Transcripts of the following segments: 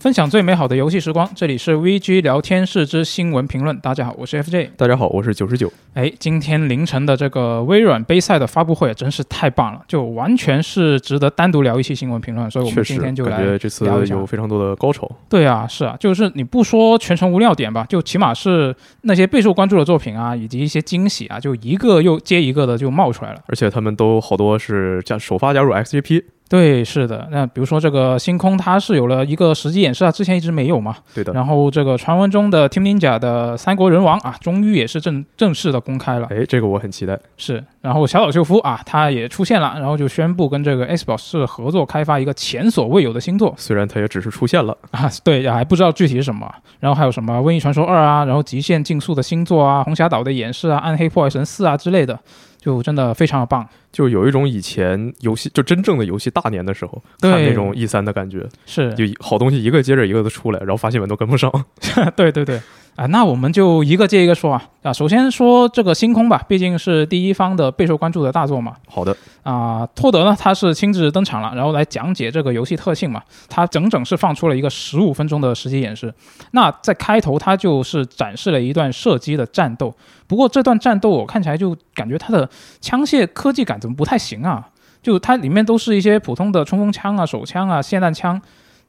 分享最美好的游戏时光，这里是 VG 聊天室之新闻评论。大家好，我是 FJ。大家好，我是九十九。哎，今天凌晨的这个微软杯赛的发布会真是太棒了，就完全是值得单独聊一期新闻评论。所以我们今天就来感觉这次有非常多的高潮。对啊，是啊，就是你不说全程无尿点吧，就起码是那些备受关注的作品啊，以及一些惊喜啊，就一个又接一个的就冒出来了。而且他们都好多是加首发加入 XGP。对，是的。那比如说这个星空，它是有了一个实际演示啊，之前一直没有嘛。对的。然后这个传闻中的 Team Ninja 的三国人王啊，终于也是正正式的公开了。哎，这个我很期待。是。然后小岛秀夫啊，他也出现了，然后就宣布跟这个 Xbox 合作开发一个前所未有的新作。虽然他也只是出现了啊，对，还不知道具体是什么。然后还有什么《瘟疫传说二》啊，然后《极限竞速》的星座啊，《红霞岛的演示啊，《暗黑破坏神四》啊之类的。就真的非常的棒，就有一种以前游戏就真正的游戏大年的时候看那种 E 三的感觉，是就好东西一个接着一个的出来，然后发新闻都跟不上。对 对对。啊，那我们就一个接一个说啊啊，首先说这个星空吧，毕竟是第一方的备受关注的大作嘛。好的啊，托德呢他是亲自登场了，然后来讲解这个游戏特性嘛。他整整是放出了一个十五分钟的实际演示。那在开头他就是展示了一段射击的战斗，不过这段战斗我看起来就感觉它的枪械科技感怎么不太行啊？就它里面都是一些普通的冲锋枪啊、手枪啊、霰弹枪，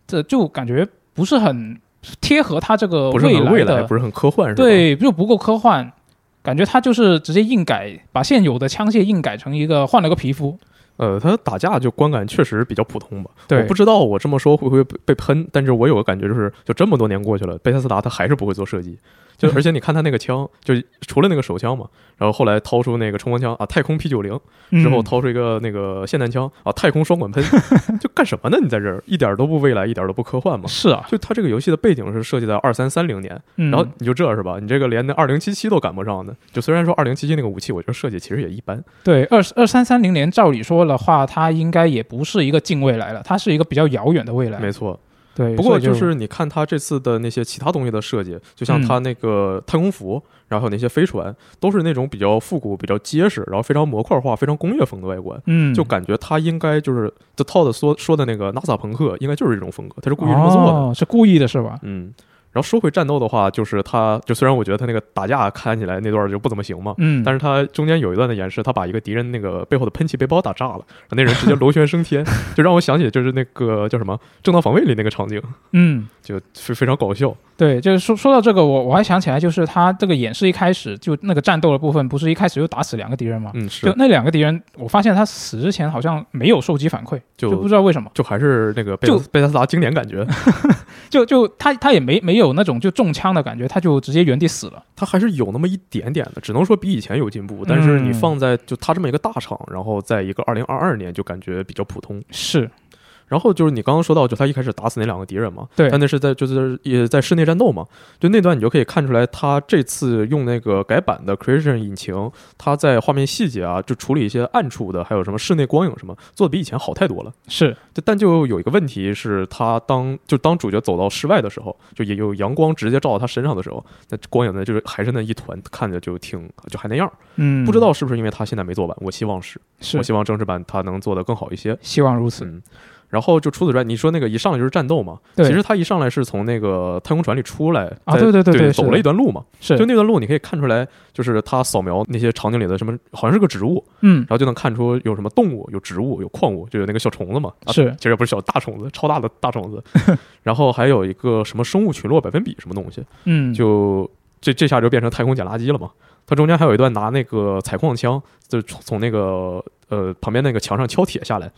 这就感觉不是很。贴合它这个未来的，不是很科幻，是吧？对，就不够科幻，感觉它就是直接硬改，把现有的枪械硬改成一个换了个皮肤。呃，它打架就观感确实比较普通吧。对，我不知道我这么说会不会被喷，但是我有个感觉就是，就这么多年过去了，贝塞斯达他还是不会做射击。就而且你看他那个枪，就除了那个手枪嘛，然后后来掏出那个冲锋枪啊，太空 P 九零，之后掏出一个那个霰弹枪啊，太空双管喷，就干什么呢？你在这儿一点都不未来，一点都不科幻嘛？是啊，就他这个游戏的背景是设计在二三三零年，然后你就这是吧？你这个连那二零七七都赶不上的。就虽然说二零七七那个武器，我觉得设计其实也一般。对，二二三三零年，照理说的话，它应该也不是一个近未来了，它是一个比较遥远的未来。没错。对，不过就是你看他这次的那些其他东西的设计，就像他那个太空服，然后那些飞船，都是那种比较复古、比较结实，然后非常模块化、非常工业风的外观。嗯，就感觉他应该就是这套的说说的那个 NASA 朋克，应该就是这种风格，他是故意这么做的，是故意的是吧？嗯。然后说回战斗的话，就是他，就虽然我觉得他那个打架看起来那段就不怎么行嘛，嗯，但是他中间有一段的演示，他把一个敌人那个背后的喷气背包打炸了，那人直接螺旋升天，就让我想起就是那个叫什么正当防卫里那个场景，嗯，就非非常搞笑。对，就是说说到这个，我我还想起来，就是他这个演示一开始就那个战斗的部分，不是一开始就打死两个敌人吗？嗯，是。就那两个敌人，我发现他死之前好像没有受击反馈，就不知道为什么，就还是那个贝贝斯达经典感觉，就就他他也没没有那种就中枪的感觉，他就直接原地死了。他还是有那么一点点的，只能说比以前有进步，但是你放在就他这么一个大厂，然后在一个二零二二年就感觉比较普通。是。然后就是你刚刚说到，就他一开始打死那两个敌人嘛，对，但那是在就是也在室内战斗嘛，就那段你就可以看出来，他这次用那个改版的 Creation 引擎，他在画面细节啊，就处理一些暗处的，还有什么室内光影什么，做的比以前好太多了。是，但就有一个问题是，他当就当主角走到室外的时候，就也有阳光直接照到他身上的时候，那光影呢，就是还是那一团，看着就挺就还那样。嗯，不知道是不是因为他现在没做完，我希望是，是我希望正式版他能做得更好一些，希望如此。嗯。然后就除此之外，你说那个一上来就是战斗嘛？对，其实他一上来是从那个太空船里出来啊，对对对，走了一段路嘛。是，就那段路你可以看出来，就是他扫描那些场景里的什么，好像是个植物，嗯，然后就能看出有什么动物、有植物、有矿物，就有那个小虫子嘛。是，其实不是小大虫子，超大的大虫子。然后还有一个什么生物群落百分比什么东西，嗯，就这这下就变成太空捡垃圾了嘛。它中间还有一段拿那个采矿枪，就从那个呃旁边那个墙上敲铁下来，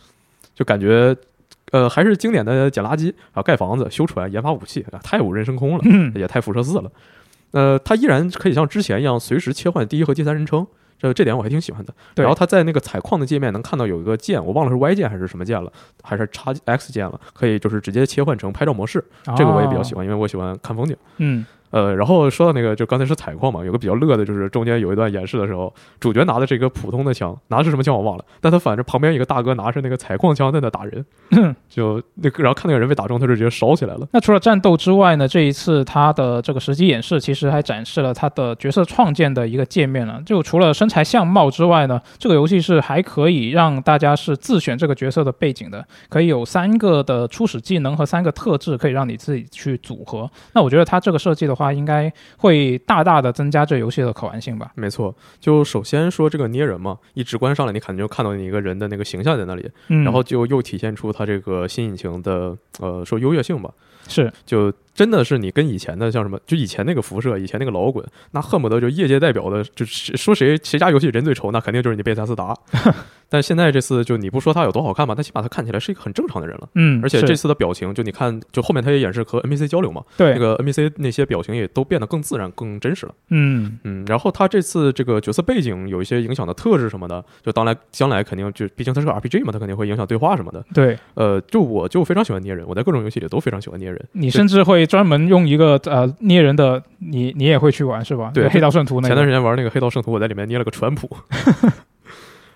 就感觉。呃，还是经典的捡垃圾啊，盖房子、修船、研发武器，太无人升空了，也太辐射四了。呃，它依然可以像之前一样随时切换第一和第三人称，这这点我还挺喜欢的。然后它在那个采矿的界面能看到有一个键，我忘了是 Y 键还是什么键了，还是叉 X 键了，可以就是直接切换成拍照模式，这个我也比较喜欢，因为我喜欢看风景。嗯。呃，然后说到那个，就刚才是采矿嘛，有个比较乐的，就是中间有一段演示的时候，主角拿的是一个普通的枪，拿的是什么枪我忘了，但他反正旁边一个大哥拿着那个采矿枪在那打人，就那个，然后看那个人被打中，他就直接烧起来了。那除了战斗之外呢，这一次他的这个实际演示其实还展示了他的角色创建的一个界面了。就除了身材相貌之外呢，这个游戏是还可以让大家是自选这个角色的背景的，可以有三个的初始技能和三个特质可以让你自己去组合。那我觉得他这个设计的话，应该会大大的增加这游戏的可玩性吧。没错，就首先说这个捏人嘛，一直观上来，你肯定就看到你一个人的那个形象在那里，嗯，然后就又体现出它这个新引擎的呃说优越性吧。是就真的是你跟以前的像什么，就以前那个辐射，以前那个老滚，那恨不得就业界代表的，就是说谁谁家游戏人最丑，那肯定就是你贝塞斯达。但现在这次就你不说他有多好看吧，但起码他看起来是一个很正常的人了。嗯，而且这次的表情，就你看，就后面他也演示和 NPC 交流嘛，对那个 NPC 那些表情也都变得更自然、更真实了。嗯嗯，然后他这次这个角色背景有一些影响的特质什么的，就当来将来肯定就毕竟他是个 RPG 嘛，他肯定会影响对话什么的。对呃，就我就非常喜欢捏人，我在各种游戏里都非常喜欢捏人。你甚至会专门用一个呃捏人的，你你也会去玩是吧？对黑道圣徒那个。前段时间玩那个黑道圣徒，我在里面捏了个川普。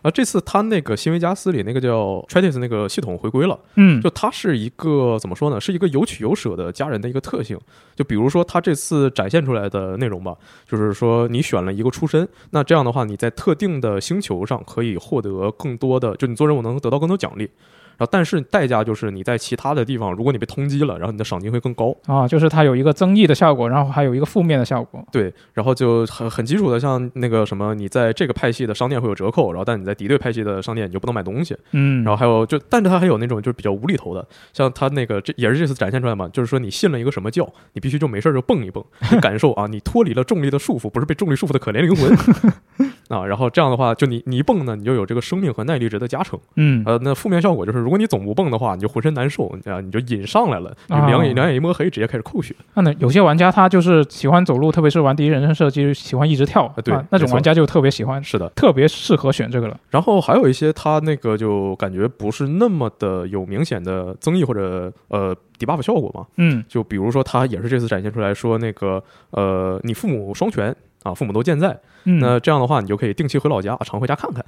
啊，这次他那个新维加斯里那个叫 Tratis 那个系统回归了，嗯，就它是一个怎么说呢？是一个有取有舍的家人的一个特性。就比如说他这次展现出来的内容吧，就是说你选了一个出身，那这样的话你在特定的星球上可以获得更多的，就你做任务能得到更多奖励。然后，但是代价就是你在其他的地方，如果你被通缉了，然后你的赏金会更高。啊，就是它有一个增益的效果，然后还有一个负面的效果。对，然后就很很基础的，像那个什么，你在这个派系的商店会有折扣，然后但你在敌对派系的商店你就不能买东西。嗯，然后还有就，但是它还有那种就是比较无厘头的，像它那个这也是这次展现出来嘛，就是说你信了一个什么教，你必须就没事儿就蹦一蹦，你感受啊，你脱离了重力的束缚，不是被重力束缚的可怜灵魂 啊。然后这样的话，就你你一蹦呢，你就有这个生命和耐力值的加成。嗯呃，那负面效果就是，如果你总不蹦的话，你就浑身难受，啊，你就瘾上来了，两眼两眼一摸黑，直接开始扣血。那呢，有些玩家他就是喜欢走路，特别是玩第一人称射击，喜欢一直跳，啊对那种玩家就特别喜欢，是的，特别适合选这个了。然后还有一些他那个就感觉不是那么的有明显的增益或者呃 debuff 效果嘛，嗯就比如说他也是这次展现出来说那个呃你父母双全啊，父母都健在，嗯，那这样的话你就可以定期回老家，常回家看看。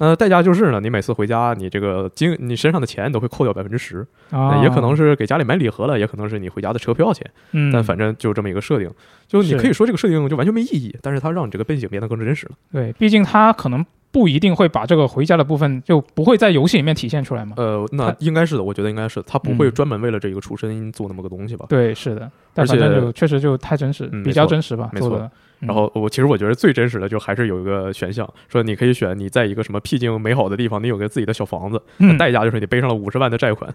那代价就是呢，你每次回家，你这个金你身上的钱都会扣掉百分之十，啊也可能是给家里买礼盒了，也可能是你回家的车票钱，嗯，但反正就这么一个设定，就你可以说这个设定就完全没意义，但是它让你这个背景变得更真实了。对，毕竟它可能不一定会把这个回家的部分就不会在游戏里面体现出来嘛。呃，那应该是的，我觉得应该是，他不会嗯专门为了这个出身做那么个东西吧。对，是的，但而且反正就确实就太真实，嗯比较真实吧，没错做的。嗯然后我其实我觉得最真实的就还是有一个选项，说你可以选你在一个什么僻静美好的地方，你有个自己的小房子，嗯代价就是你背上了五十万的债款。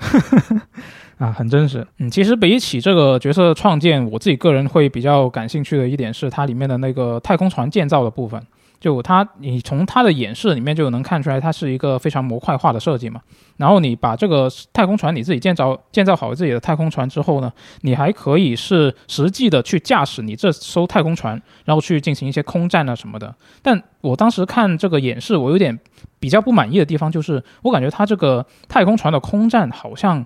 啊，很真实。嗯，其实比起这个角色创建，我自己个人会比较感兴趣的一点是它里面的那个太空船建造的部分。就它，你从它的演示里面就能看出来，它是一个非常模块化的设计嘛。然后你把这个太空船你自己建造建造好自己的太空船之后呢，你还可以是实际的去驾驶你这艘太空船，然后去进行一些空战啊什么的。但我当时看这个演示，我有点比较不满意的地方就是，我感觉它这个太空船的空战好像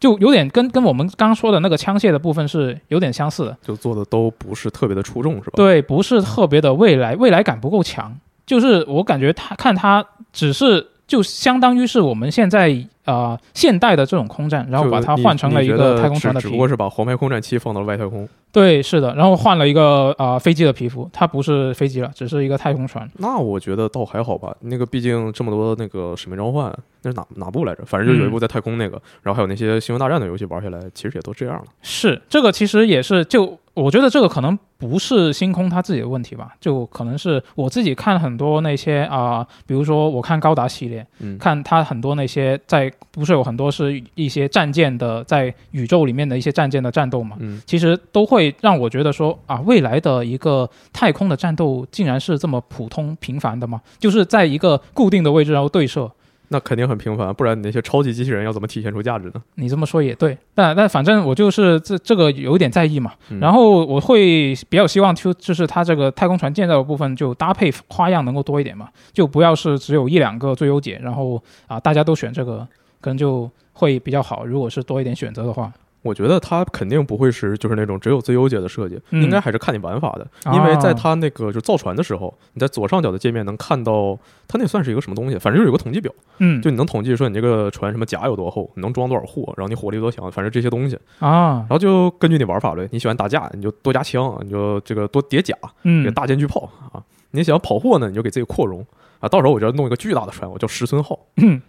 就有点跟跟我们刚刚说的那个枪械的部分是有点相似的。就做的都不是特别的出众，是吧？对，不是特别的未来，未来感不够强。就是我感觉他看他只是就相当于是我们现在呃现代的这种空战，然后把它换成了一个太空船的皮只只不。过是把黄牌空战七放到了外太空。对，是的，然后换了一个呃飞机的皮肤，它不是飞机了，只是一个太空船。那我觉得倒还好吧，那个毕竟这么多那个使命召唤，那是哪哪部来着？反正就有一部在太空那个，然后还有那些星球大战的游戏玩下来，其实也都这样了。是这个，其实也是就我觉得这个可能不是星空他自己的问题吧，就可能是我自己看很多那些啊、比如说我看高达系列，嗯，看他很多那些在不是有很多是一些战舰的在宇宙里面的一些战舰的战斗嘛，嗯，其实都会让我觉得说啊，未来的一个太空的战斗竟然是这么普通平凡的吗？就是在一个固定的位置然后对射。那肯定很平凡，不然你那些超级机器人要怎么体现出价值呢？你这么说也对，但但反正我就是这这个有点在意嘛，嗯然后我会比较希望就就是它这个太空船建造的部分就搭配花样能够多一点嘛，就不要是只有一两个最优解，然后啊大家都选这个，可能就会比较好。如果是多一点选择的话，我觉得它肯定不会是就是那种只有最优解的设计，嗯应该还是看你玩法的。啊因为在它那个就造船的时候，你在左上角的界面能看到它那算是一个什么东西，反正就是有个统计表，嗯，就你能统计说你这个船什么甲有多厚，你能装多少货，然后你火力多强，反正这些东西。啊然，后就根据你玩法呗，你喜欢打架，你就多加枪，你就这个多叠甲，这个嗯大间距炮啊。你想要跑货呢，你就给自己扩容啊。到时候我就要弄一个巨大的船，我叫石村号。嗯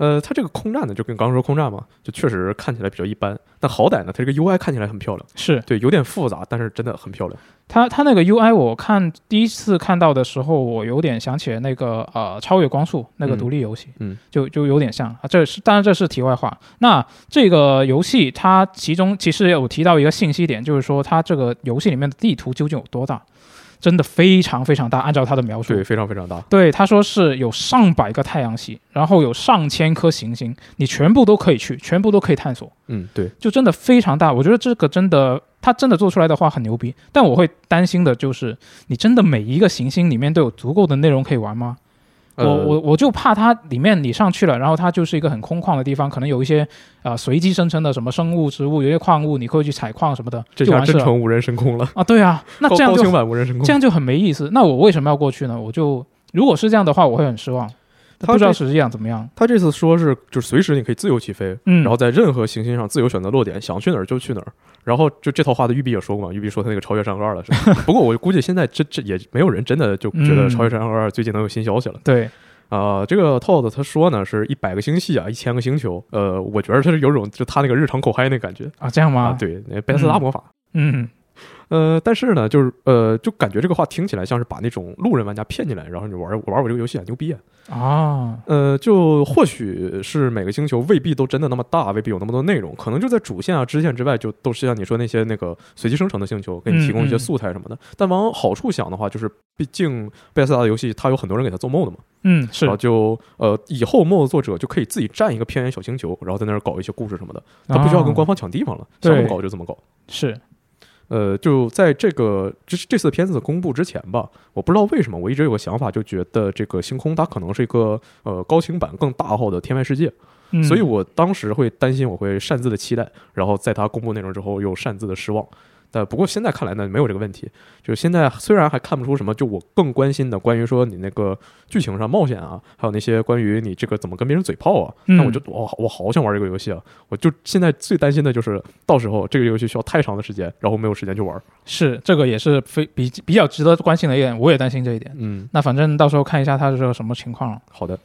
呃，它这个空战呢，就跟刚刚说空战嘛，就确实看起来比较一般，但好歹呢，它这个 UI 看起来很漂亮，是对，有点复杂，但是真的很漂亮。它它那个 UI，我看第一次看到的时候，我有点想起了那个呃超越光速那个嗯独立游戏，嗯就就有点像啊。这是当然这是题外话。那这个游戏它其中其实有提到一个信息点，就是说它这个游戏里面的地图究竟有多大？真的非常非常大，按照他的描述对，。非常非常大。对，他说是有上百个太阳系，然后有上千颗行星，你全部都可以去，全部都可以探索，嗯，对，就真的非常大。我觉得这个真的，他真的做出来的话很牛逼。但我会担心的就是，你真的每一个行星里面都有足够的内容可以玩吗？我呃我我就怕它里面你上去了，然后它就是一个很空旷的地方，可能有一些啊、呃随机生成的什么生物、植物，有些矿物，你可以去采矿什么的，这就完事了下真成无人深空了，啊。对啊，那这样就高清版无人深空。这样就很没意思。那我为什么要过去呢？我就如果是这样的话，我会很失望。它这不知道实际上怎么样。他这次说是就是随时你可以自由起飞，嗯，然后在任何行星上自由选择落点，想去哪儿就去哪儿。然后就这套话的育碧也说过嘛，育碧说他那个超越山河二了？不过我估计现在这这也没有人真的就觉得嗯超越山河二最近能有新消息了。对，啊、这个 Todd 他说呢是一百个星系啊，一千个星球。呃，我觉得他是有种就他那个日常口嗨那感觉啊，这样吗？啊，，对，那贝斯拉魔法。嗯，呃，但是呢，就是呃，就感觉这个话听起来像是把那种路人玩家骗进来，然后你玩玩我这个游戏啊，牛逼啊！啊，呃，就或许是每个星球未必都真的那么大，未必有那么多内容，可能就在主线啊、支线之外，就都是像你说那些那个随机生成的星球，给你提供一些素材什么的。但往好处想的话，就是毕竟贝斯达的游戏，它有很多人给它做 mod 嘛，嗯，是。然后就呃，以后 mod 作者就可以自己占一个偏远小星球，然后在那儿搞一些故事什么的，他不需要跟官方抢地方了，想怎么搞就怎么搞。是，呃，就在这个这这次片子公布之前吧，我不知道为什么，我一直有个想法，就觉得这个星空它可能是一个呃高清版更大号的天外世界，嗯所以我当时会担心我会擅自的期待，然后在它公布内容之后又擅自的失望。但不过现在看来呢，没有这个问题。就是现在虽然还看不出什么，就我更关心的关于说你那个剧情上冒险啊，还有那些关于你这个怎么跟别人嘴炮啊，嗯那我就我我好想玩这个游戏啊！我就现在最担心的就是到时候这个游戏需要太长的时间，然后没有时间去玩。是这个也是非比比较值得关心的一点，我也担心这一点。嗯，那反正到时候看一下它是个什么情况了。好的。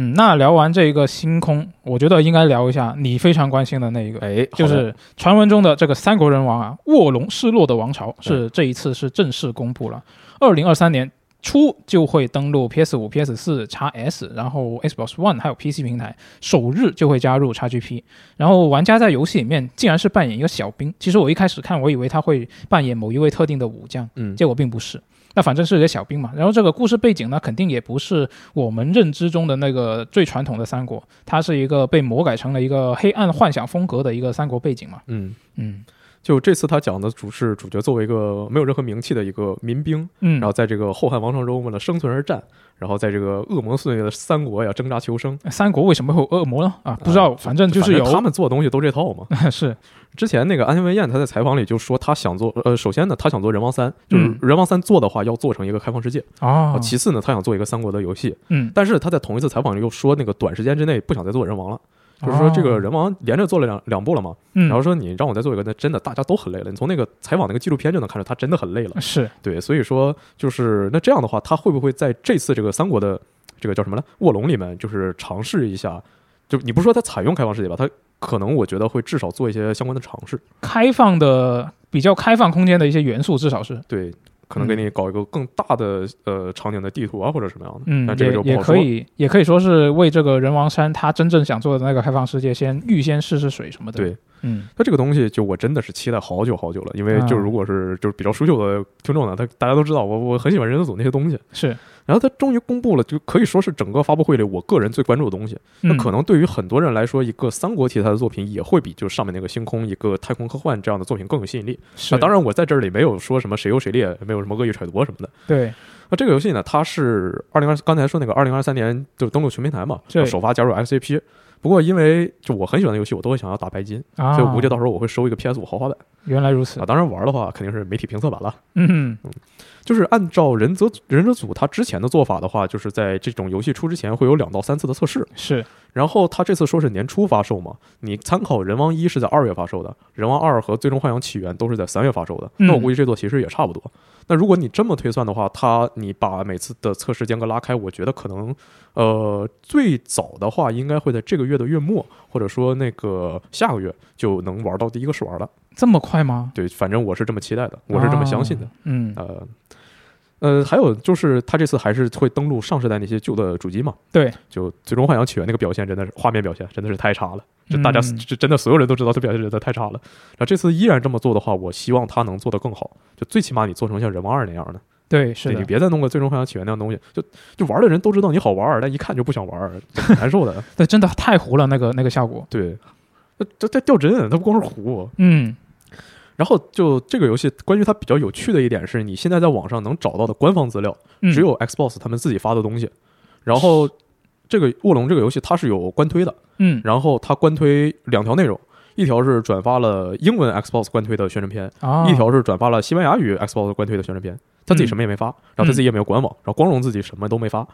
嗯，那聊完这一个星空，我觉得应该聊一下你非常关心的那一个，哎，就是传闻中的这个三国人王啊，卧龙失落的王朝是这一次是正式公布了，二零二三年初就会登陆 PS 五、PS 四、x S，然后 Xbox One 还有 PC 平台，首日就会加入 XGP。然后玩家在游戏里面竟然是扮演一个小兵，其实我一开始看我以为他会扮演某一位特定的武将，嗯，结果并不是。那反正是一个小兵嘛，然后这个故事背景呢，肯定也不是我们认知中的那个最传统的三国，它是一个被魔改成了一个黑暗幻想风格的一个三国背景嘛。嗯，嗯就这次他讲的主是主角作为一个没有任何名气的一个民兵，嗯，然后在这个后汉王朝中为了生存而战，然后在这个恶魔肆虐的三国呀挣扎求生。三国为什么会有恶魔呢？啊，不知道，反正就是有他们做的东西都这套嘛。是之前那个安田文彦他在采访里就说他想做，呃，首先呢他想做人王三，就是嗯人王三做的话要做成一个开放世界，哦啊，其次呢他想做一个三国的游戏，嗯，但是他在同一次采访里又说那个短时间之内不想再做人王了。就是说，这个人王连着做了两两部了嘛，然后说你让我再做一个，那真的大家都很累了。你从那个采访那个纪录片就能看出他真的很累了。是对，所以说就是那这样的话，他会不会在这次这个三国的这个叫什么呢？卧龙里面，就是尝试一下？就你不是说他采用开放世界吧？他可能我觉得会至少做一些相关的尝试。开放的比较开放空间的一些元素，至少是对，可能给你搞一个更大的呃场景的地图啊，或者什么样的。嗯但，这个就不好说。也可以，也可以说是为这个人王山他真正想做的那个开放世界先预先试试水什么的。对，嗯那这个东西就我真的是期待好久好久了，因为就啊如果是就是比较熟悉的听众呢，他大家都知道我我很喜欢人子组那些东西，是，然后他终于公布了，就可以说是整个发布会里我个人最关注的东西。那嗯可能对于很多人来说，一个三国题材的作品也会比就上面那个星空一个太空科幻这样的作品更有吸引力。那当然，我在这里没有说什么谁优谁劣，没有什么恶意揣度什么的。对，那这个游戏呢，它是二零二刚才说那个二零二三年就登陆全平台嘛，对首发加入 XGP。不过因为就我很喜欢的游戏，我都会想要打白金，啊，所以我估计到时候我会收一个 PS 五豪华版原来如此啊。，当然玩的话肯定是媒体评测版了。嗯就是按照忍者忍者组他之前的做法的话，就是在这种游戏出之前会有两到三次的测试，是然后他这次说是年初发售嘛，你参考人王一是在二月发售的，人王二和最终幻想起源都是在三月发售的，嗯那我估计这座其实也差不多。那如果你这么推算的话，它你把每次的测试间隔拉开，我觉得可能呃最早的话应该会在这个月的月末，或者说那个下个月就能玩到第一个试玩了。这么快吗？对，反正我是这么期待的，我是这么相信的。呃。呃，还有就是，它这次还是会登录上世代那些旧的主机嘛？对，就《最终幻想起源》那个表现真的是画面表现真的是太差了，这大家嗯这真的所有人都知道它表现真的太差了。然后这次依然这么做的话，我希望它能做得更好，就最起码你做成像《人王二》那样的，对，是你别再弄个《最终幻想起源》那样东西，就就玩的人都知道你好玩，但一看就不想玩，难受的。对，真的太糊了，那个那个效果。对，这这这掉帧，它不光是糊。嗯，然后就这个游戏，关于它比较有趣的一点是，你现在在网上能找到的官方资料，嗯只有 Xbox 他们自己发的东西。然后这个卧龙这个游戏它是有官推的，嗯然后它官推两条内容，一条是转发了英文 Xbox 官推的宣传片，啊，一条是转发了西班牙语 Xbox 官推的宣传片。他自己什么也没发，然后他自己也没有官网，然后光荣自己什么都没发。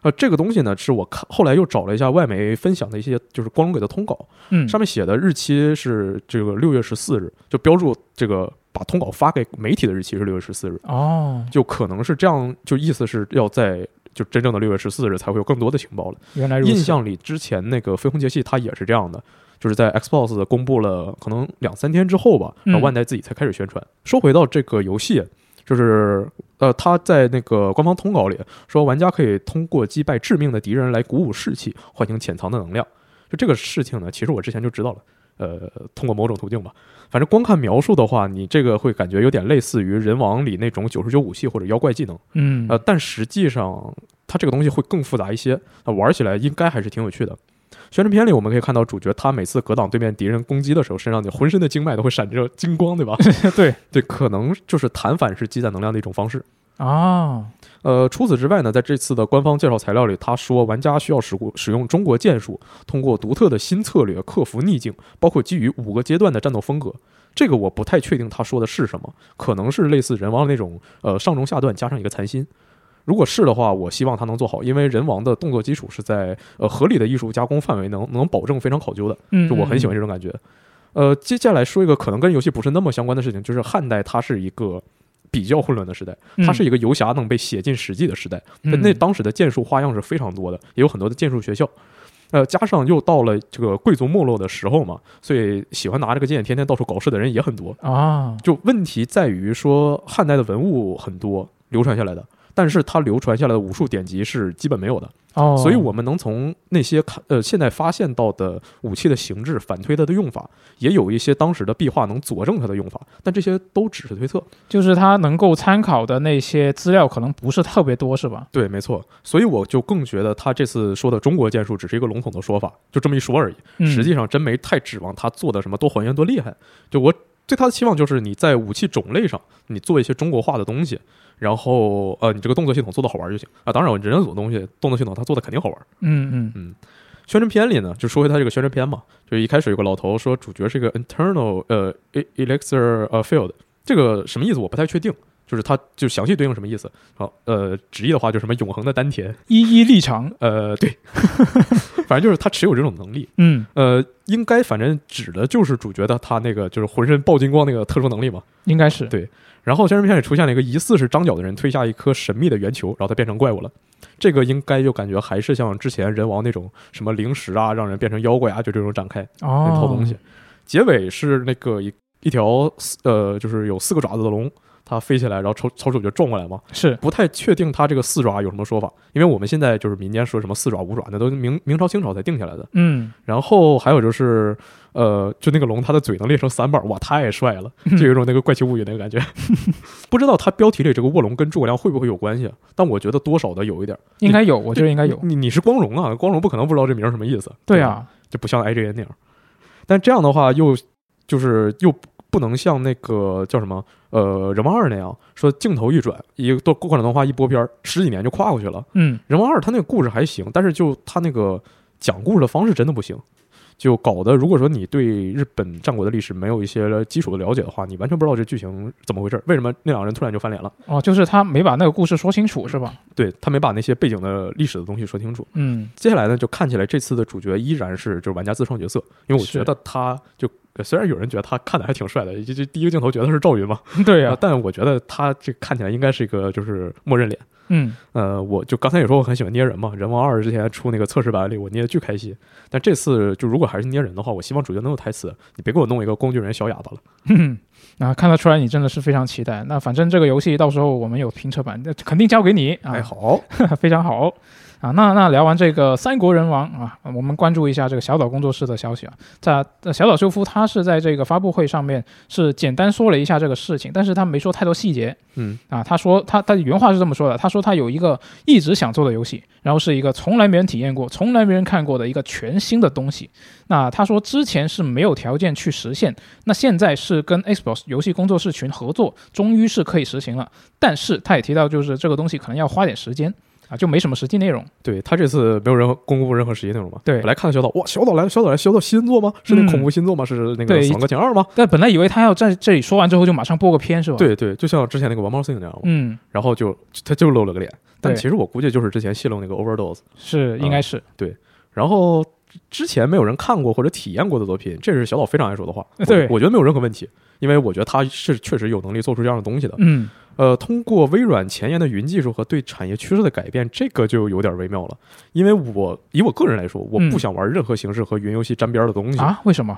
呃，这个东西呢，是我看后来又找了一下外媒分享的一些，就是光荣给的通稿，嗯上面写的日期是这个六月十四日，就标注这个把通稿发给媒体的日期是六月十四日，哦，就可能是这样，就意思是要在就真正的六月十四日才会有更多的情报了。原来如此。印象里之前那个飞鸿节气它也是这样的，就是在 Xbox 公布了可能两三天之后吧，然后嗯万代自己才开始宣传。说回到这个游戏，就是呃，他在那个官方通稿里说，玩家可以通过击败致命的敌人来鼓舞士气，唤醒潜藏的能量。就这个事情呢，其实我之前就知道了。呃，通过某种途径吧，反正光看描述的话，你这个会感觉有点类似于人王里那种九十九武器或者妖怪技能，嗯呃，但实际上它这个东西会更复杂一些，那玩起来应该还是挺有趣的。宣传片里我们可以看到，主角他每次格挡对面敌人攻击的时候，身上就浑身的经脉都会闪着金光，对吧？对对，可能就是弹反式积攒能量的一种方式。啊，呃，除此之外呢，在这次的官方介绍材料里，他说玩家需要使过使用中国剑术，通过独特的新策略克服逆境，包括基于五个阶段的战斗风格。这个我不太确定他说的是什么，可能是类似人王那种呃上中下段加上一个残心。如果是的话，我希望他能做好，因为人王的动作基础是在呃合理的艺术加工范围能能保证非常考究的。嗯，就我很喜欢嗯这种感觉。呃，接下来说一个可能跟游戏不是那么相关的事情，就是汉代它是一个比较混乱的时代，它是一个游侠能被写进史记的时代。嗯那当时的剑术花样是非常多的，也有很多的剑术学校。呃，加上又到了这个贵族没落的时候嘛，所以喜欢拿这个剑天天到处搞事的人也很多。啊，就问题在于说，汉代的文物很多流传下来的，但是它流传下来的武术典籍是基本没有的。哦，所以我们能从那些看呃现在发现到的武器的形制反推它的用法，也有一些当时的壁画能佐证它的用法，但这些都只是推测。就是他能够参考的那些资料可能不是特别多，是吧？对，没错。所以我就更觉得他这次说的中国剑术只是一个笼统的说法，就这么一说而已。嗯实际上真没太指望他做的什么多还原多厉害。就我对他的期望就是你在武器种类上，你做一些中国化的东西。然后，呃，你这个动作系统做的好玩就行啊。当然，我人人组的东西，动作系统他做的肯定好玩。嗯嗯嗯宣传片里呢，就说回他这个宣传片嘛，就一开始有个老头说主角是一个 internal 呃 e- elixir 呃 field，这个什么意思我不太确定，就是它就详细对应什么意思。好，呃，直译的话就是什么永恒的丹田，一一立长，呃，对，反正就是他持有这种能力，嗯，呃，应该反正指的就是主角的他那个就是浑身爆金光那个特殊能力嘛。应该是对然后宣传片里出现了一个疑似是张角的人推下一颗神秘的圆球，然后他变成怪物了。这个应该就感觉还是像之前人王那种什么灵石啊，让人变成妖怪啊，就这种展开那哦，套东西。结尾是那个一一条四呃，就是有四个爪子的龙，它飞起来，然后抽抽手就撞过来嘛。是不太确定它这个四爪有什么说法，因为我们现在就是民间说什么四爪五爪，那都明明朝清朝才定下来的。嗯然后还有就是，呃，就那个龙，它的嘴能裂成三瓣，哇，太帅了，就有一种那个怪奇物语那个感觉。不知道它标题里这个卧龙跟诸葛亮会不会有关系啊？但我觉得多少的有一点。应该有，我觉得应该有。你你是光荣啊，光荣不可能不知道这名什么意思。对啊，就不像 IGN 那样。但这样的话又就是又不能像那个叫什么呃人王二那样，说镜头一转，一个动过场动画一播片儿，十几年就跨过去了。嗯人王二他那个故事还行，但是就他那个讲故事的方式真的不行，就搞得如果说你对日本战国的历史没有一些基础的了解的话，你完全不知道这剧情怎么回事，为什么那两个人突然就翻脸了？哦，就是他没把那个故事说清楚是吧？对他没把那些背景的历史的东西说清楚。嗯接下来呢，就看起来这次的主角依然是就是玩家自创角色，因为我觉得他就呃虽然有人觉得他看的还挺帅的，就就第一个镜头觉得是赵云嘛，对呀、啊，但我觉得他这看起来应该是一个就是默认脸。嗯呃，我就刚才也说我很喜欢捏人嘛，人王二之前出那个测试版里我捏的巨开心，但这次就如果还是捏人的话，我希望主角能有台词，你别给我弄一个工具人小哑巴了。嗯，啊，看得出来你真的是非常期待。那反正这个游戏到时候我们有评测版，那肯定交给你啊。哎，好，非常好啊。那那聊完这个三国人王啊，我们关注一下这个小岛工作室的消息啊。在在小岛秀夫他是在这个发布会上面是简单说了一下这个事情，但是他没说太多细节嗯啊。他说他他原话是这么说的，他说他有一个一直想做的游戏，然后是一个从来没人体验过、从来没人看过的一个全新的东西。那他说之前是没有条件去实现，那现在是跟 Xbox 游戏工作室群合作，终于是可以实行了。但是他也提到，就是这个东西可能要花点时间啊，就没什么实际内容。对他这次没有任何公布任何实际内容嘛？对本来看到小岛，哇，小岛来了，小岛来，小岛新作吗？是那嗯恐怖新作吗？是那个对《死亡搁浅二》吗？但本来以为他要在这里说完之后就马上播个片是吧？，对对，就像之前那个《王猫 thing》那样嘛，嗯，然后就他就露了个脸，但其实我估计就是之前泄露那个 overdose，是应该是对，然后之前没有人看过或者体验过的作品，这是小岛非常爱说的话。对我觉得没有任何问题，因为我觉得他是确实有能力做出这样的东西的。嗯呃，通过微软前沿的云技术和对产业趋势的改变，这个就有点微妙了。因为我以我个人来说，我嗯不想玩任何形式和云游戏沾边的东西。啊，为什么？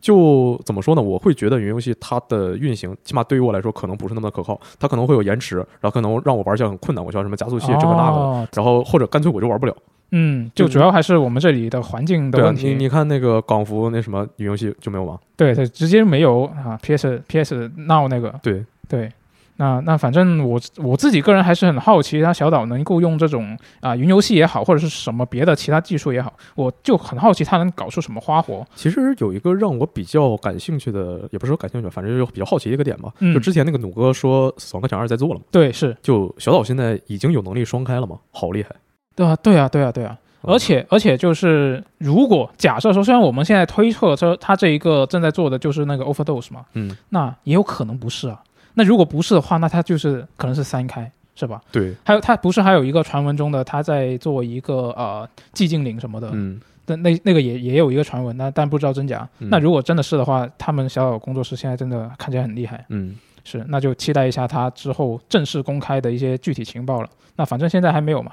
就怎么说呢？我会觉得云游戏它的运行，起码对于我来说，可能不是那么可靠。它可能会有延迟，然后可能让我玩起来很困难，我需要什么加速器这个那个，哦然后或者干脆我就玩不了。嗯，就主要还是我们这里的环境的问题。你你看那个港服那什么云游戏就没有吗？对它，直接没有啊，PS PS Now 那个，对，对。那那反正我我自己个人还是很好奇，他小岛能够用这种啊、云游戏也好，或者是什么别的其他技术也好，我就很好奇他能搞出什么花活。其实有一个让我比较感兴趣的，也不是说感兴趣，反正就比较好奇的一个点吧。嗯就之前那个努哥说《死亡搁浅二》在做了嘛，对，是，就小岛现在已经有能力双开了嘛，好厉害！对啊，对啊，对啊，对啊。嗯而且而且就是，如果假设说，虽然我们现在推测说他这一个正在做的就是那个 overdose 嘛，嗯，那也有可能不是啊。那如果不是的话，那他就是可能是三开，是吧？对，还有他不是还有一个传闻中的他在做一个呃寂静岭什么的，嗯，但那那个也也有一个传闻，那但不知道真假。嗯那如果真的是的话，他们小小工作室现在真的看起来很厉害，嗯，是，那就期待一下他之后正式公开的一些具体情报了。那反正现在还没有嘛。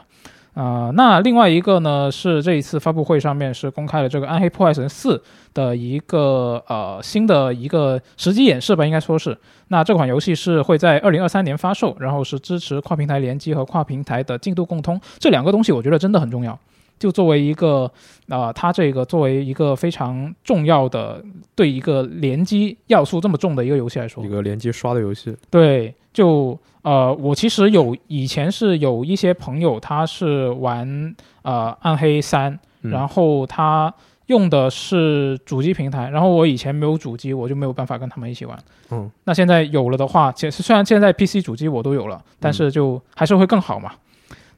啊、那另外一个呢是这一次发布会上面是公开了这个《暗黑破坏神四》的一个呃新的一个实际演示吧，应该说是。那这款游戏是会在二零二三年发售，然后是支持跨平台联机和跨平台的进度共通，这两个东西我觉得真的很重要。就作为一个啊、它这个作为一个非常重要的对一个联机要素这么重的一个游戏来说。一，个联机刷的游戏，对，就呃，我其实有以前是有一些朋友，他是玩呃暗黑三，嗯。然后他用的是主机平台，然后我以前没有主机，我就没有办法跟他们一起玩。嗯，那现在有了的话，其实虽然现在 PC 主机我都有了，但是就还是会更好嘛。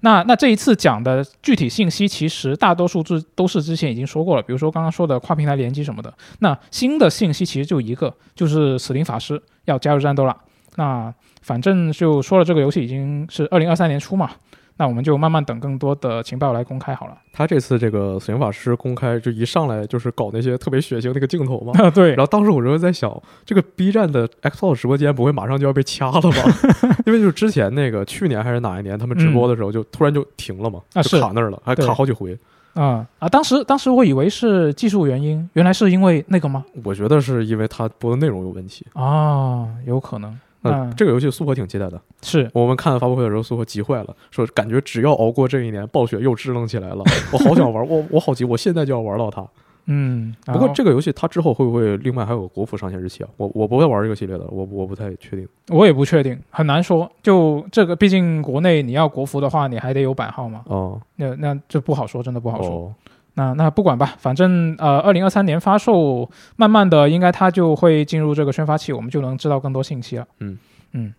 那那这一次讲的具体信息，其实大多数之都是之前已经说过了，比如说刚刚说的跨平台联机什么的。那新的信息其实就一个，就是死灵法师要加入战斗了。那反正就说了，这个游戏已经是二零二三年初嘛，那我们就慢慢等更多的情报来公开好了。他这次这个死灵法师公开，就一上来就是搞那些特别血腥那个镜头嘛。啊，对然后当时我就在想，这个 B 站的 Xbox 直播间不会马上就要被掐了吧？因为就是之前那个去年还是哪一年，他们直播的时候就突然就停了嘛，啊就卡那儿了，还卡好几回。啊、啊！当时当时我以为是技术原因，原来是因为那个吗？我觉得是因为他播的内容有问题。啊，有可能。呃嗯，这个游戏苏火挺期待的。是我们看发布会的时候，苏火急坏了，说感觉只要熬过这一年，暴雪又支棱起来了。我好想玩，我我好急，我现在就要玩到它。嗯，不过这个游戏它之后会不会另外还有国服上线日期啊？我我不会玩这个系列的，我我不太确定。我也不确定，很难说。就这个，毕竟国内你要国服的话，你还得有版号嘛，哦，那那这不好说，真的不好说。哦，那那不管吧，反正呃，二零二三年发售，慢慢的应该它就会进入这个宣发期，我们就能知道更多信息了。嗯嗯，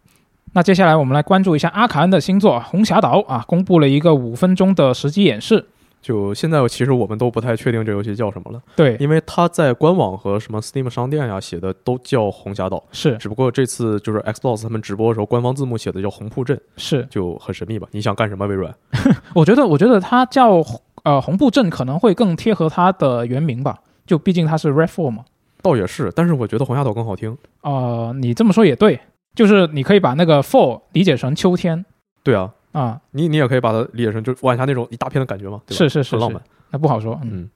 那接下来我们来关注一下阿卡恩的新作《红霞岛》啊，公布了一个五分钟的实机演示。就现在其实我们都不太确定这游戏叫什么了，对，因为它在官网和什么 Steam 商店呀写的都叫《红霞岛》，是只不过这次就是 Xbox 他们直播的时候，官方字幕写的叫“红铺镇是”，，就很神秘吧？你想干什么，微软？我觉得我觉得它叫呃红布镇可能会更贴合它的原名吧，就毕竟它是 Redfall 嘛。倒也是，但是我觉得红霞岛更好听。呃，你这么说也对，就是你可以把那个 fall 理解成秋天对啊，啊，你你也可以把它理解成就是晚霞那种一大片的感觉嘛，对吧？是是是是很浪漫。那不好说，嗯，嗯，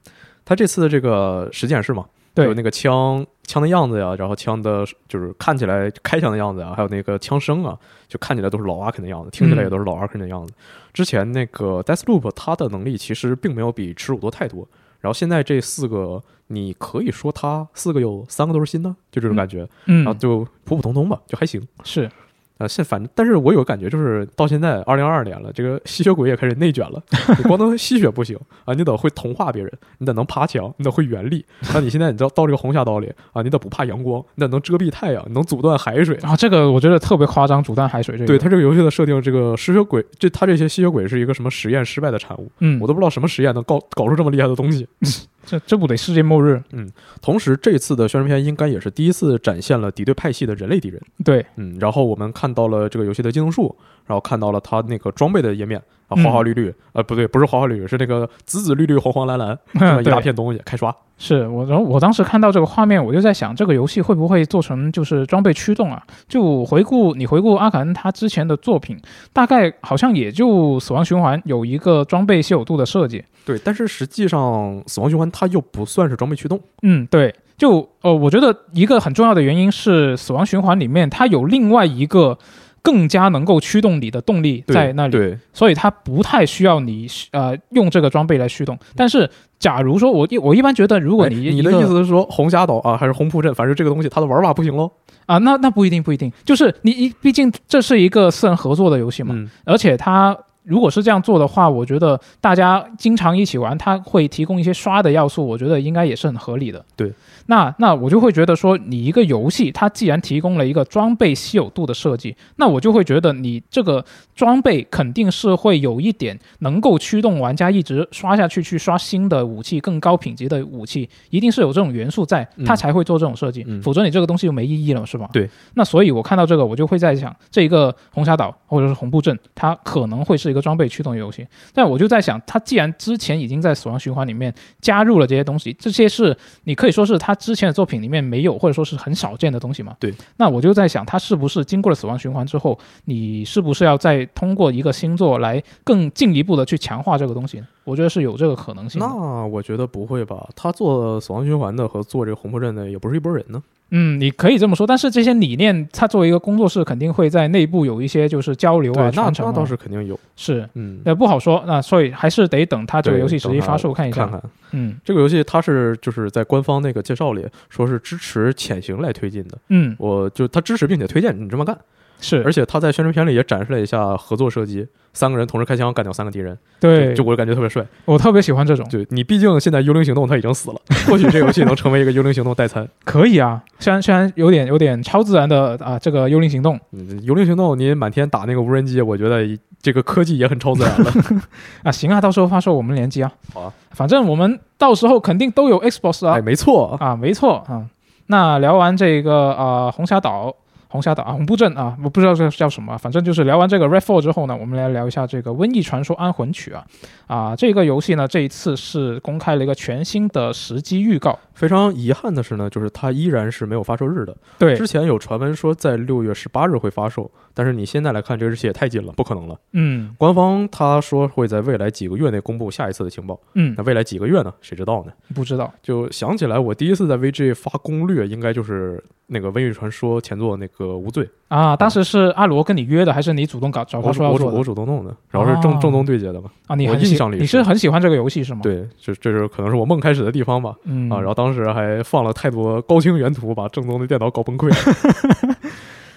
他这次的这个实践是嘛，对就那个枪枪的样子呀，然后枪的就是看起来开枪的样子啊，还有那个枪声啊，就看起来都是老阿肯的样子，听起来也都是老阿肯的样子。之前那个 Deathloop 它的能力其实并没有比耻辱多太多，然后现在这四个，你可以说它四个有三个都是新的，就这种感觉，然后嗯，就普普通通吧，就还行。是啊，现反正，但是我有个感觉，就是到现在二零二二年了，这个吸血鬼也开始内卷了。你光能吸血不行啊，你得会同化别人，你得能爬墙，你得会原力。那你现在你知道到这个红霞岛里啊，你得不怕阳光，你得能遮蔽太阳，你能阻断海水。啊，这个我觉得特别夸张，阻断海水这个，对它这个游戏的设定，这个吸血鬼，这它这些吸血鬼是一个什么实验失败的产物？嗯我，都不知道什么实验能搞搞出这么厉害的东西。这这不得世界末日？嗯同时，这次的宣传片应该也是第一次展现了敌对派系的人类敌人。对，嗯，然后我们看到了这个游戏的技能树，然后看到了它那个装备的页面啊，花花绿绿，呃，不对，不是花花绿绿，是那个紫紫绿绿黄黄蓝蓝 这么一大片东西，开刷。是我，然后我当时看到这个画面，我就在想，这个游戏会不会做成就是装备驱动啊？就回顾你回顾阿卡恩他之前的作品，大概好像也就死亡循环有一个装备稀有度的设计。对，但是实际上死亡循环它又不算是装备驱动，嗯，对，就呃，我觉得一个很重要的原因是死亡循环里面它有另外一个更加能够驱动你的动力在那里，对，所以它不太需要你呃用这个装备来驱动。但是假如说我一我一般觉得，如果哎你你的意思是说红霞岛啊，还是红铺镇，反正这个东西它的玩法不行喽？啊，那那不一定，不一定，就是你一，毕竟这是一个私人合作的游戏嘛，嗯，而且它如果是这样做的话，我觉得大家经常一起玩，它会提供一些刷的要素，我觉得应该也是很合理的。对，那那我就会觉得说，你一个游戏它既然提供了一个装备稀有度的设计，那我就会觉得你这个装备肯定是会有一点能够驱动玩家一直刷下去，去刷新的武器、更高品级的武器，一定是有这种元素在，嗯它才会做这种设计，嗯否则你这个东西就没意义了，是吧？对。那所以我看到这个，我就会在想，这一个红霞岛或者是红布镇，它可能会是一个装备驱动的游戏。但我就在想，它既然之前已经在死亡循环里面加入了这些东西，这些是你可以说是他之前的作品里面没有，或者说是很少见的东西嘛？对。那我就在想，它是不是经过了死亡循环之后，你是不是要再通过一个新作来更进一步的去强化这个东西？我觉得是有这个可能性。那我觉得不会吧？他做死亡循环的和做这个红破阵的也不是一拨人呢。嗯，你可以这么说，但是这些理念，他作为一个工作室，肯定会在内部有一些就是交流啊、，那传承、啊。那倒是肯定有。是，嗯，那，不好说。那所以还是得等它这个游戏实际发售看一下。看看嗯这个游戏，它是就是在官方那个介绍里说是支持潜行来推进的。嗯，我就它支持并且推荐你这么干，是，而且他在宣传片里也展示了一下合作射击，三个人同时开枪干掉三个敌人，对，就就我感觉特别帅。我特别喜欢这种。对你，毕竟现在幽灵行动他已经死了，或许这游戏能成为一个幽灵行动代餐。可以啊，虽然虽然有点有点超自然的啊，这个幽灵行动嗯幽灵行动你满天打那个无人机，我觉得这个科技也很超自然了。啊，行啊，到时候发售我们联机啊，好啊，反正我们到时候肯定都有 Xbox 啊哎，，没错，啊，没错啊。那聊完这个啊、红霞岛。红霞岛啊，红布镇啊，我不知道这叫什么，反正就是聊完这个 Redfall 之后呢，我们来聊一下这个《瘟疫传说：安魂曲》啊，啊，这个游戏呢，这一次是公开了一个全新的时机预告，非常遗憾的是呢，就是它依然是没有发售日的。对之，前有传闻说在六月十八日会发售，但是你现在来看，这个日期也太近了，不可能了。嗯官方他说会在未来几个月内公布下一次的情报，嗯那，未来几个月呢？谁知道呢？不知道，就想起来，我第一次在 VG 发攻略，应该就是那个《瘟疫传说》前作那个无罪，啊，当时是阿罗跟你约的，还是你主动搞找他我主我主我说要做的主动弄的，然后是正哦正宗对接的嘛。啊？你印象里是你是很喜欢这个游戏是吗？，对，这这是可能是我梦开始的地方吧。嗯啊，然后当时还放了太多高清原图，把正宗的电脑搞崩溃了。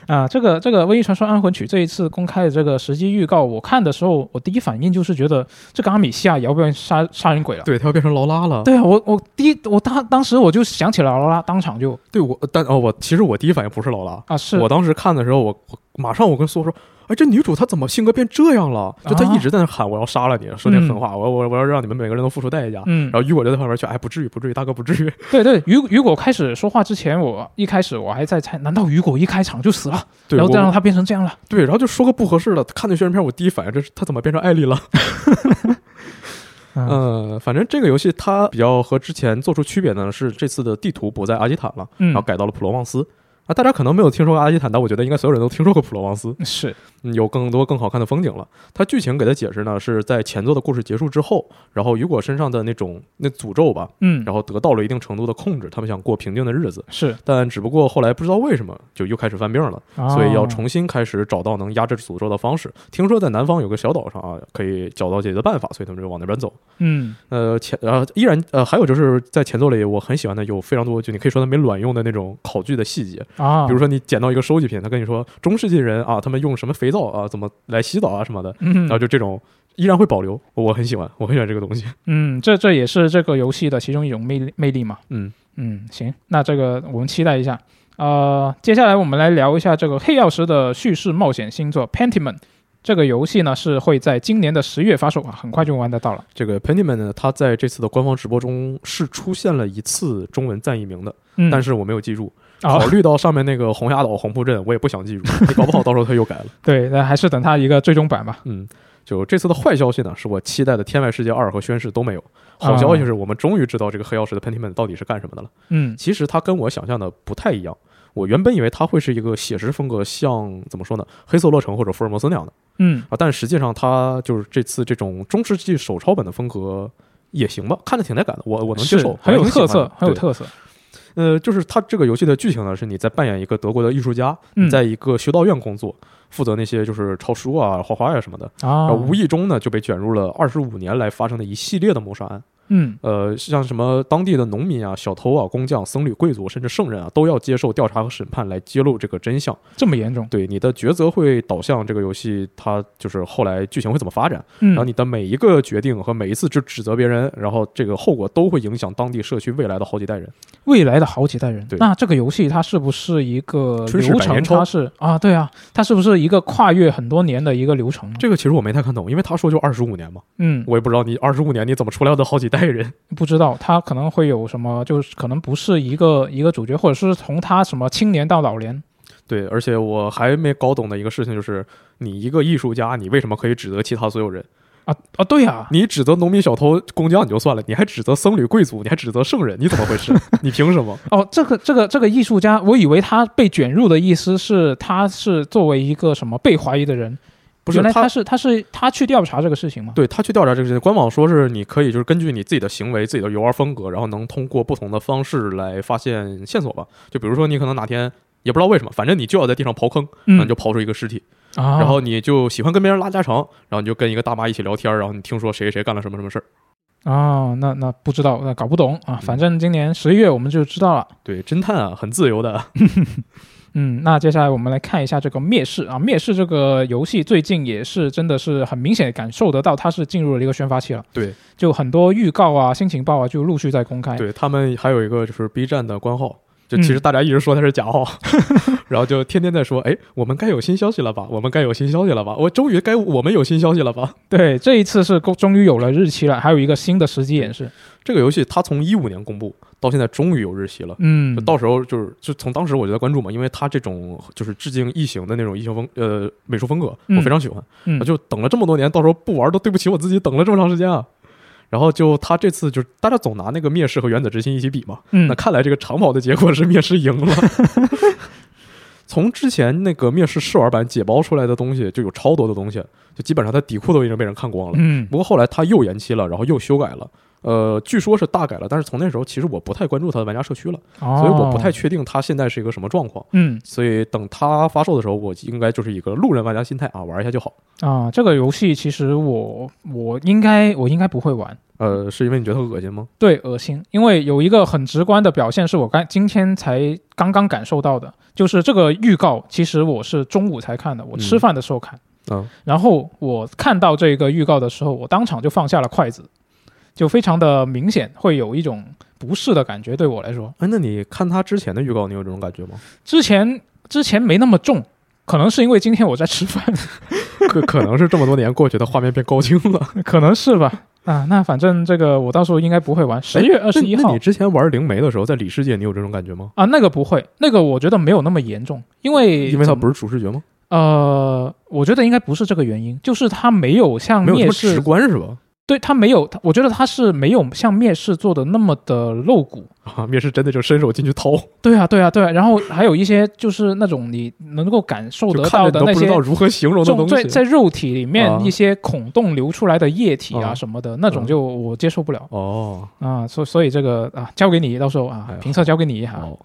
啊，这个这个《瘟疫传说：安魂曲》这一次公开的这个实际预告，我看的时候，我第一反应就是觉得这个阿米西亚也要变杀杀人鬼了。对他要变成劳拉了。对啊，我我第一我当当时我就想起了劳拉，当场就对我，但哦，我其实我第一反应不是劳拉，啊是我当时看的时候，我我马上我跟苏说，哎，这女主她怎么性格变这样了？就她啊一直在那喊我要杀了你，说点狠话，我我我要让你们每个人都付出代价。嗯然，后雨果就在旁边去，哎，不至于，不至于，大哥不至于。对对，雨雨果开始说话之前，我一开始我还在猜，难道雨果一开场就死了，对，然后再让他变成这样了？对，然后就说个不合适的，看那宣传片，我第一反应这是他怎么变成艾丽了？嗯嗯，反正这个游戏它比较和之前做出区别呢，是这次的地图不在阿基坦了，嗯然后改到了普罗旺斯。啊，大家可能没有听说过阿基坦，但我觉得应该所有人都听说过普罗旺斯。是嗯有更多更好看的风景了。它剧情给的解释呢，是在前作的故事结束之后，然后雨果身上的那种那诅咒吧，嗯然后得到了一定程度的控制，他们想过平静的日子，是，但只不过后来不知道为什么就又开始犯病了，所以要哦重新开始找到能压制诅咒的方式。听说在南方有个小岛上啊，可以找到解决的办法，所以他们就往那边走。嗯呃，前呃依然呃还有就是在前作里我很喜欢的有非常多就你可以说它没卵用的那种考据的细节，啊，比如说你捡到一个收集品，他跟你说中世纪人啊，他们用什么肥皂啊，怎么来洗澡啊什么的，嗯然后就这种依然会保留，我很喜欢，我很喜欢这个东西。嗯，这这也是这个游戏的其中一种魅力魅力嘛。嗯，嗯，行，那这个我们期待一下。呃，接下来我们来聊一下这个黑曜石的叙事冒险星座《Pentiment》。这个游戏呢是会在今年的十月发售啊，很快就玩得到了。这个 Pentiment 呢，它在这次的官方直播中是出现了一次中文赞译名的，嗯，但是我没有记住。啊、考虑到上面那个红崖岛红布镇，我也不想记住，你搞不好到时候他又改了。对，那还是等他一个最终版吧。嗯，就这次的坏消息呢，是我期待的《天外世界二》和《宣誓》都没有。好消息是我们终于知道这个黑曜石的 Pentiment 到底是干什么的了。嗯其实它跟我想象的不太一样。我原本以为它会是一个写实风格，像怎么说呢，黑色洛城或者福尔摩斯那样的嗯啊，但实际上它就是这次这种中世纪手抄本的风格也行吧，看着挺带感的，我我能接受，很有特色很有特色。呃，就是它这个游戏的剧情呢，是你在扮演一个德国的艺术家，嗯，在一个修道院工作，负责那些就是抄书啊、画画呀、什么的，啊，无意中呢就被卷入了二十五年来发生的一系列的谋杀案。嗯呃，像什么当地的农民啊、小偷啊、工匠、僧侣、贵族，甚至圣人啊，都要接受调查和审判来揭露这个真相。这么严重。对你的抉择会导向这个游戏，它就是后来剧情会怎么发展。嗯然后你的每一个决定和每一次指指责别人，然后这个后果都会影响当地社区未来的好几代人。未来的好几代人。对那这个游戏它是不是一个流程？它是啊，对啊，它是不是一个跨越很多年的一个流程呢？这个其实我没太看懂，因为他说就二十五年嘛，嗯，我也不知道你二十五年你怎么出来的好几代人。不知道他可能会有什么，就是可能不是一个一个主角，或者是从他什么青年到老年。对，而且我还没搞懂的一个事情就是，你一个艺术家，你为什么可以指责其他所有人？啊啊，对呀、你指责农民、小偷、工匠你就算了，你还指责僧侣、贵族，你还指责圣人，你怎么回事？你凭什么？哦，这个这个这个艺术家，我以为他被卷入的意思是他是作为一个什么被怀疑的人，不是他原来他是他是他去调查这个事情吗？对他去调查这个事情，官网说是你可以就是根据你自己的行为、自己的游玩风格，然后能通过不同的方式来发现线索吧。就比如说你可能哪天也不知道为什么，反正你就要在地上刨坑，然后嗯你就刨出一个尸体，啊，然后你就喜欢跟别人拉家常，然后你就跟一个大妈一起聊天，然后你听说谁谁谁干了什么什么事儿。哦，那那不知道，那搞不懂啊。反正今年十一月我们就知道了。对，侦探啊，很自由的。嗯，那接下来我们来看一下这个灭世啊，灭世这个游戏最近也是真的是很明显感受得到，它是进入了一个宣发期了。对，就很多预告啊、新情报啊，就陆续在公开。对他们还有一个就是 B 站的官号，就其实嗯大家一直说它是假号，然后就天天在说，哎，我们该有新消息了吧？我们该有新消息了吧？我终于该我们有新消息了吧？对，这一次是终于有了日期了，还有一个新的实际演示。这个游戏它从一五年公布到现在，终于有日期了。嗯就，到时候就是就从当时我就在关注嘛，因为它这种就是致敬异形的那种异形风呃美术风格，嗯我非常喜欢。嗯我就等了这么多年，到时候不玩都对不起我自己，等了这么长时间啊。然后就他这次就是大家总拿那个灭世和原子之心一起比嘛，嗯那看来这个长跑的结果是灭世赢了。从之前那个灭世试玩版解包出来的东西，就有超多的东西，就基本上它底裤都已经被人看光了。嗯不过后来他又延期了，然后又修改了。呃，据说是大改了，但是从那时候其实我不太关注它的玩家社区了，哦，所以我不太确定它现在是一个什么状况。嗯所以等它发售的时候，我应该就是一个路人玩家心态啊，玩一下就好。啊，这个游戏其实我我应该我应该不会玩。呃，是因为你觉得恶心吗？对，恶心，因为有一个很直观的表现是我刚今天才刚刚感受到的，就是这个预告，其实我是中午才看的，我吃饭的时候看。嗯，然后我看到这个预告的时候，我当场就放下了筷子，就非常的明显，会有一种不适的感觉。对我来说，哎，那你看他之前的预告，你有这种感觉吗？之前之前没那么重，可能是因为今天我在吃饭，可可能是这么多年过去的画面变高清了。可能是吧。啊，那反正这个我到时候应该不会玩。十月二十一号那你，之前玩灵媒的时候，在里世界你有这种感觉吗？啊，那个不会，那个我觉得没有那么严重，因为因为它不是主视觉吗？呃，我觉得应该不是这个原因，就是它没有像没有那么灭世直观是吧？对他没有，他我觉得他是没有像灭世做的那么的露骨。啊，灭世真的就伸手进去掏，对啊，对啊，对啊。然后还有一些就是那种你能够感受得到的那些不知道如何形容的东西。在在肉体里面啊一些孔洞流出来的液体啊啊什么的，那种就我接受不了哦啊。所所以这个啊，交给你，到时候啊评测交给你哈。哦，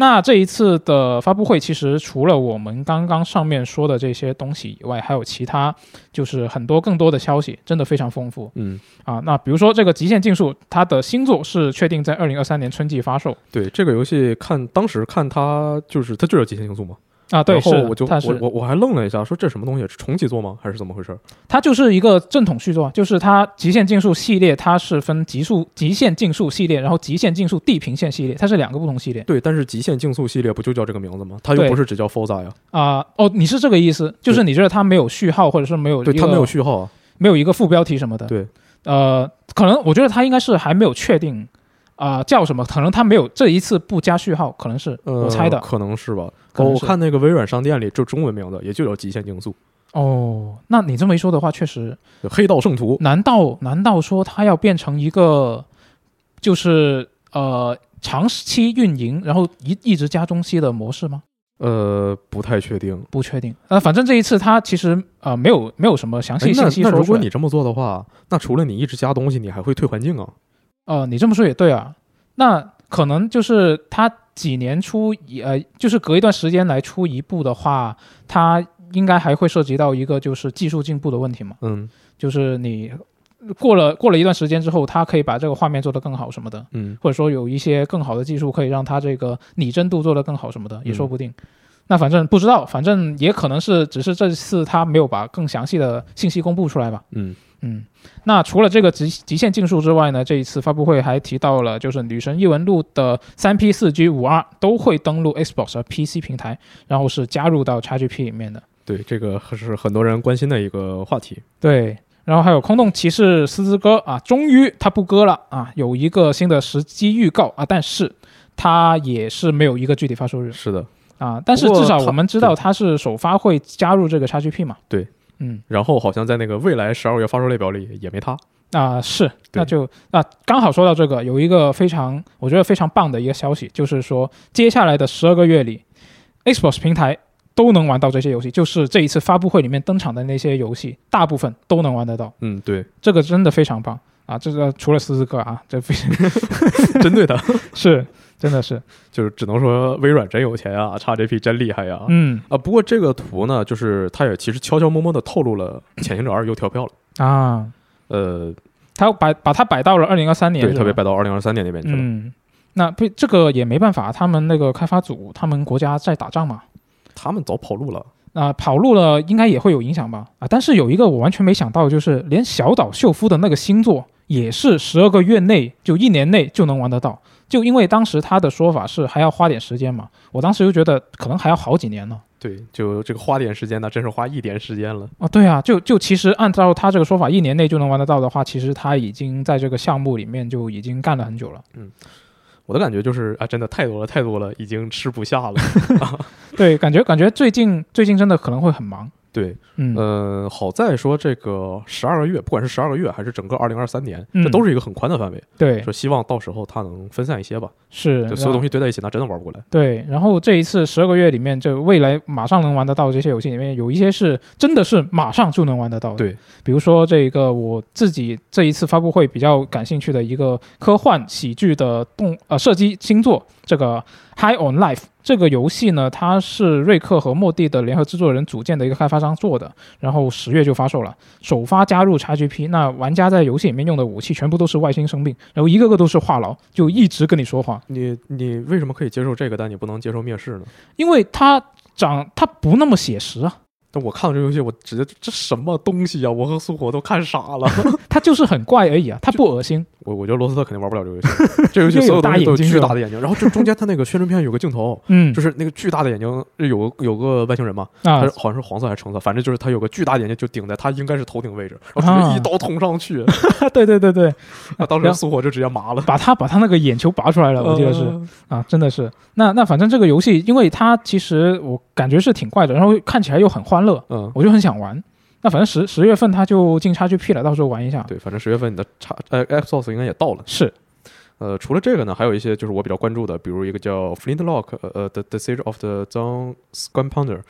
那这一次的发布会，其实除了我们刚刚上面说的这些东西以外，还有其他就是很多更多的消息，真的非常丰富嗯，啊。那比如说这个《极限竞速》，它的新作是确定在二零二三年春季发售对这个游戏看当时看它就是它就叫极限竞速嘛，啊。对，然后是我就我我我还愣了一下，说这什么东西是重启做吗？还是怎么回事？它就是一个正统续作，就是它《极限竞速》系列，它是分极速极限竞速系列，然后极限竞速地平线系列，它是两个不同系列对，但是极限竞速系列不就叫这个名字吗？它又不是只叫 Forza 呀，啊、哦，你是这个意思，就是你觉得它没有序号，或者是没有对，它没有序号啊。没有一个副标题什么的。对，呃，可能我觉得它应该是还没有确定啊、叫什么，可能他没有这一次不加序号，可能是、呃，我猜的。可能是吧。我我看那个微软商店里就中文名字也就叫极限竞速，哦，那你这么一说的话，确实，黑道圣徒。难道难道说它要变成一个就是呃长期运营，然后一一直加中期的模式吗？呃，不太确定。不确定。呃，反正这一次它其实呃没有没有什么详细信息那。如果你这么做的话，那除了你一直加东西，你还会退环境啊？呃，你这么说也对啊，那可能就是他几年出一呃，就是隔一段时间来出一部的话，它应该还会涉及到一个就是技术进步的问题嘛，嗯。就是你过了过了一段时间之后，它可以把这个画面做得更好什么的，嗯。或者说有一些更好的技术可以让它这个拟真度做得更好什么的，也说嗯不定。那反正不知道，反正也可能是只是这次他没有把更详细的信息公布出来吧。嗯嗯，那除了这个极极限竞速之外呢，这一次发布会还提到了，就是《女神异闻录》的三 P、四 G、五 R 都会登陆 Xbox 和 PC 平台，然后是加入到 XGP 里面的。对，这个是很多人关心的一个话题。对，然后还有《空洞骑士斯之歌》啊，终于它不割了啊，有一个新的时机预告啊，但是它也是没有一个具体发售日是的，啊，但是至少我们知道对它是首发会加入这个 XGP 嘛。对，嗯。然后好像在那个未来十二月发售列表里也没它。啊、是，那就那刚好说到这个，有一个非常我觉得非常棒的一个消息，就是说接下来的十二个月里，Xbox 平台都能玩到这些游戏，就是这一次发布会里面登场的那些游戏，大部分都能玩得到，嗯，对，这个真的非常棒啊！这个除了四四个啊，这非常 针对的，是真的是，就是只能说微软真有钱啊，XGP 真厉害呀。嗯啊，不过这个图呢，就是它也其实悄悄摸摸的透露了《潜行者二》又跳票了。啊，呃，它摆把它摆到了二零二三年，对，特别摆到二零二三年那边去了。嗯。那被这个也没办法，他们那个开发组，他们国家在打仗嘛，他们早跑路了。啊、跑路了应该也会有影响吧？啊，但是有一个我完全没想到，就是连小岛秀夫的那个星座也是十二个月内就一年内就能玩得到，就因为当时他的说法是还要花点时间嘛，我当时就觉得可能还要好几年呢。对，就这个花点时间呢，真是花一点时间了。啊，对啊，就就其实按照他这个说法，一年内就能玩得到的话，其实他已经在这个项目里面就已经干了很久了。嗯我的感觉就是啊，真的太多了，太多了，已经吃不下了。对，感觉感觉最近最近真的可能会很忙。对，嗯，呃，好在说这个十二个月，不管是十二个月还是整个二零二三年，嗯这都是一个很宽的范围。对，说希望到时候它能分散一些吧，是就所有东西堆在一起，那真的玩不过来。对，然后这一次十二个月里面，这未来马上能玩得到这些游戏里面，有一些是真的是马上就能玩得到的。对，比如说这个我自己这一次发布会比较感兴趣的一个科幻喜剧的动呃射击新作，这个《High on Life 这个游戏呢，它是瑞克和莫蒂的联合制作人组建的一个开发商做的，然后十月就发售了，首发加入 XGP。那玩家在游戏里面用的武器全部都是外星生命，然后一个个都是话痨，就一直跟你说话，你你为什么可以接受这个，但你不能接受灭世呢？因为它长它不那么写实啊，但我看到这游戏，我直接这什么东西啊！我和苏火都看傻了。它就是很怪而已啊，它不恶心。我我觉得罗斯特肯定玩不了这个游戏，这游戏所有东西都有巨大的眼睛，然后就中间它那个宣传片有个镜头，嗯，就是那个巨大的眼睛，有有个外星人嘛，啊他，好像是黄色还是橙色，反正就是他有个巨大的眼睛就顶在他应该是头顶位置，然后直接一刀捅上去，对对对对，啊，当时苏火就直接麻了。把他把他那个眼球拔出来了，我记得是。呃啊，真的是。那那反正这个游戏，因为它其实我感觉是挺怪的，然后看起来又很欢乐，嗯，我就很想玩。那反正十十月份它就进 XGP 了，到时候玩一下。对，反正十月份你的 X 呃 Xbox 应该也到了。是，呃，除了这个呢，还有一些就是我比较关注的，比如一个叫 Flintlock 呃呃 The Siege of the z o n e Scamponder，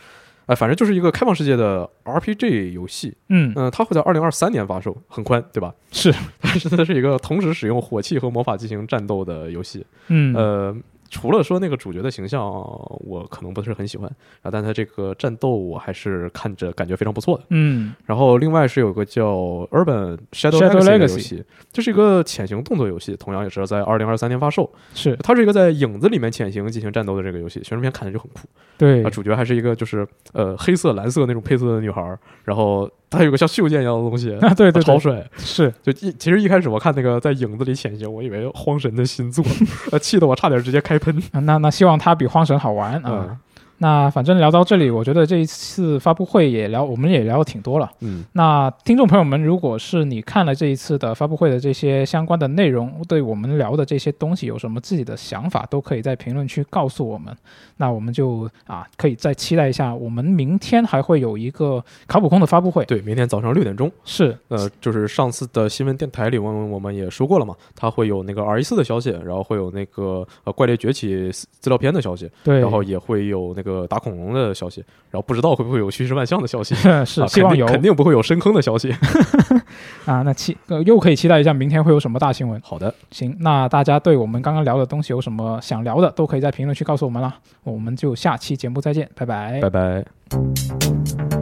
哎，反正就是一个开放世界的 RPG 游戏。嗯，嗯、它会在二零二三年发售，很宽，对吧？是，但是它是一个同时使用火器和魔法进行战斗的游戏。嗯，呃，除了说那个主角的形象，我可能不是很喜欢啊，但他这个战斗我还是看着感觉非常不错的。嗯，然后另外是有个叫 Urban Shadow Legacy 的游戏，这是一个潜行动作游戏，同样也是在二零二三年发售。是它是一个在影子里面潜行进行战斗的这个游戏，宣传片看着就很酷。对啊，，主角还是一个就是呃黑色蓝色那种配色的女孩儿，然后她有个像袖剑一样的东西，啊，对对对，超帅。是，就一其实一开始我看那个在影子里潜行，我以为荒神的新作，呃，气得我差点直接开喷。啊那那希望它比荒神好玩啊。嗯那反正聊到这里，我觉得这一次发布会也聊，我们也聊的挺多了。嗯，那听众朋友们，如果是你看了这一次的发布会的这些相关的内容，对我们聊的这些东西有什么自己的想法，都可以在评论区告诉我们。那我们就啊，可以再期待一下，我们明天还会有一个卡普空的发布会。对，明天早上六点钟，是，呃，就是上次的新闻电台里，我们我们也说过了嘛，它会有那个 R 一四的消息，然后会有那个呃怪猎崛起资料片的消息，对，然后也会有那个打恐龙的消息，然后不知道会不会有虚实万象的消息。是啊希望有肯定肯定不会有深坑的消息。啊。那期、呃、又可以期待一下明天会有什么大新闻。好的，行，那大家对我们刚刚聊的东西有什么想聊的，都可以在评论区告诉我们啦。我们就下期节目再见，拜拜拜拜。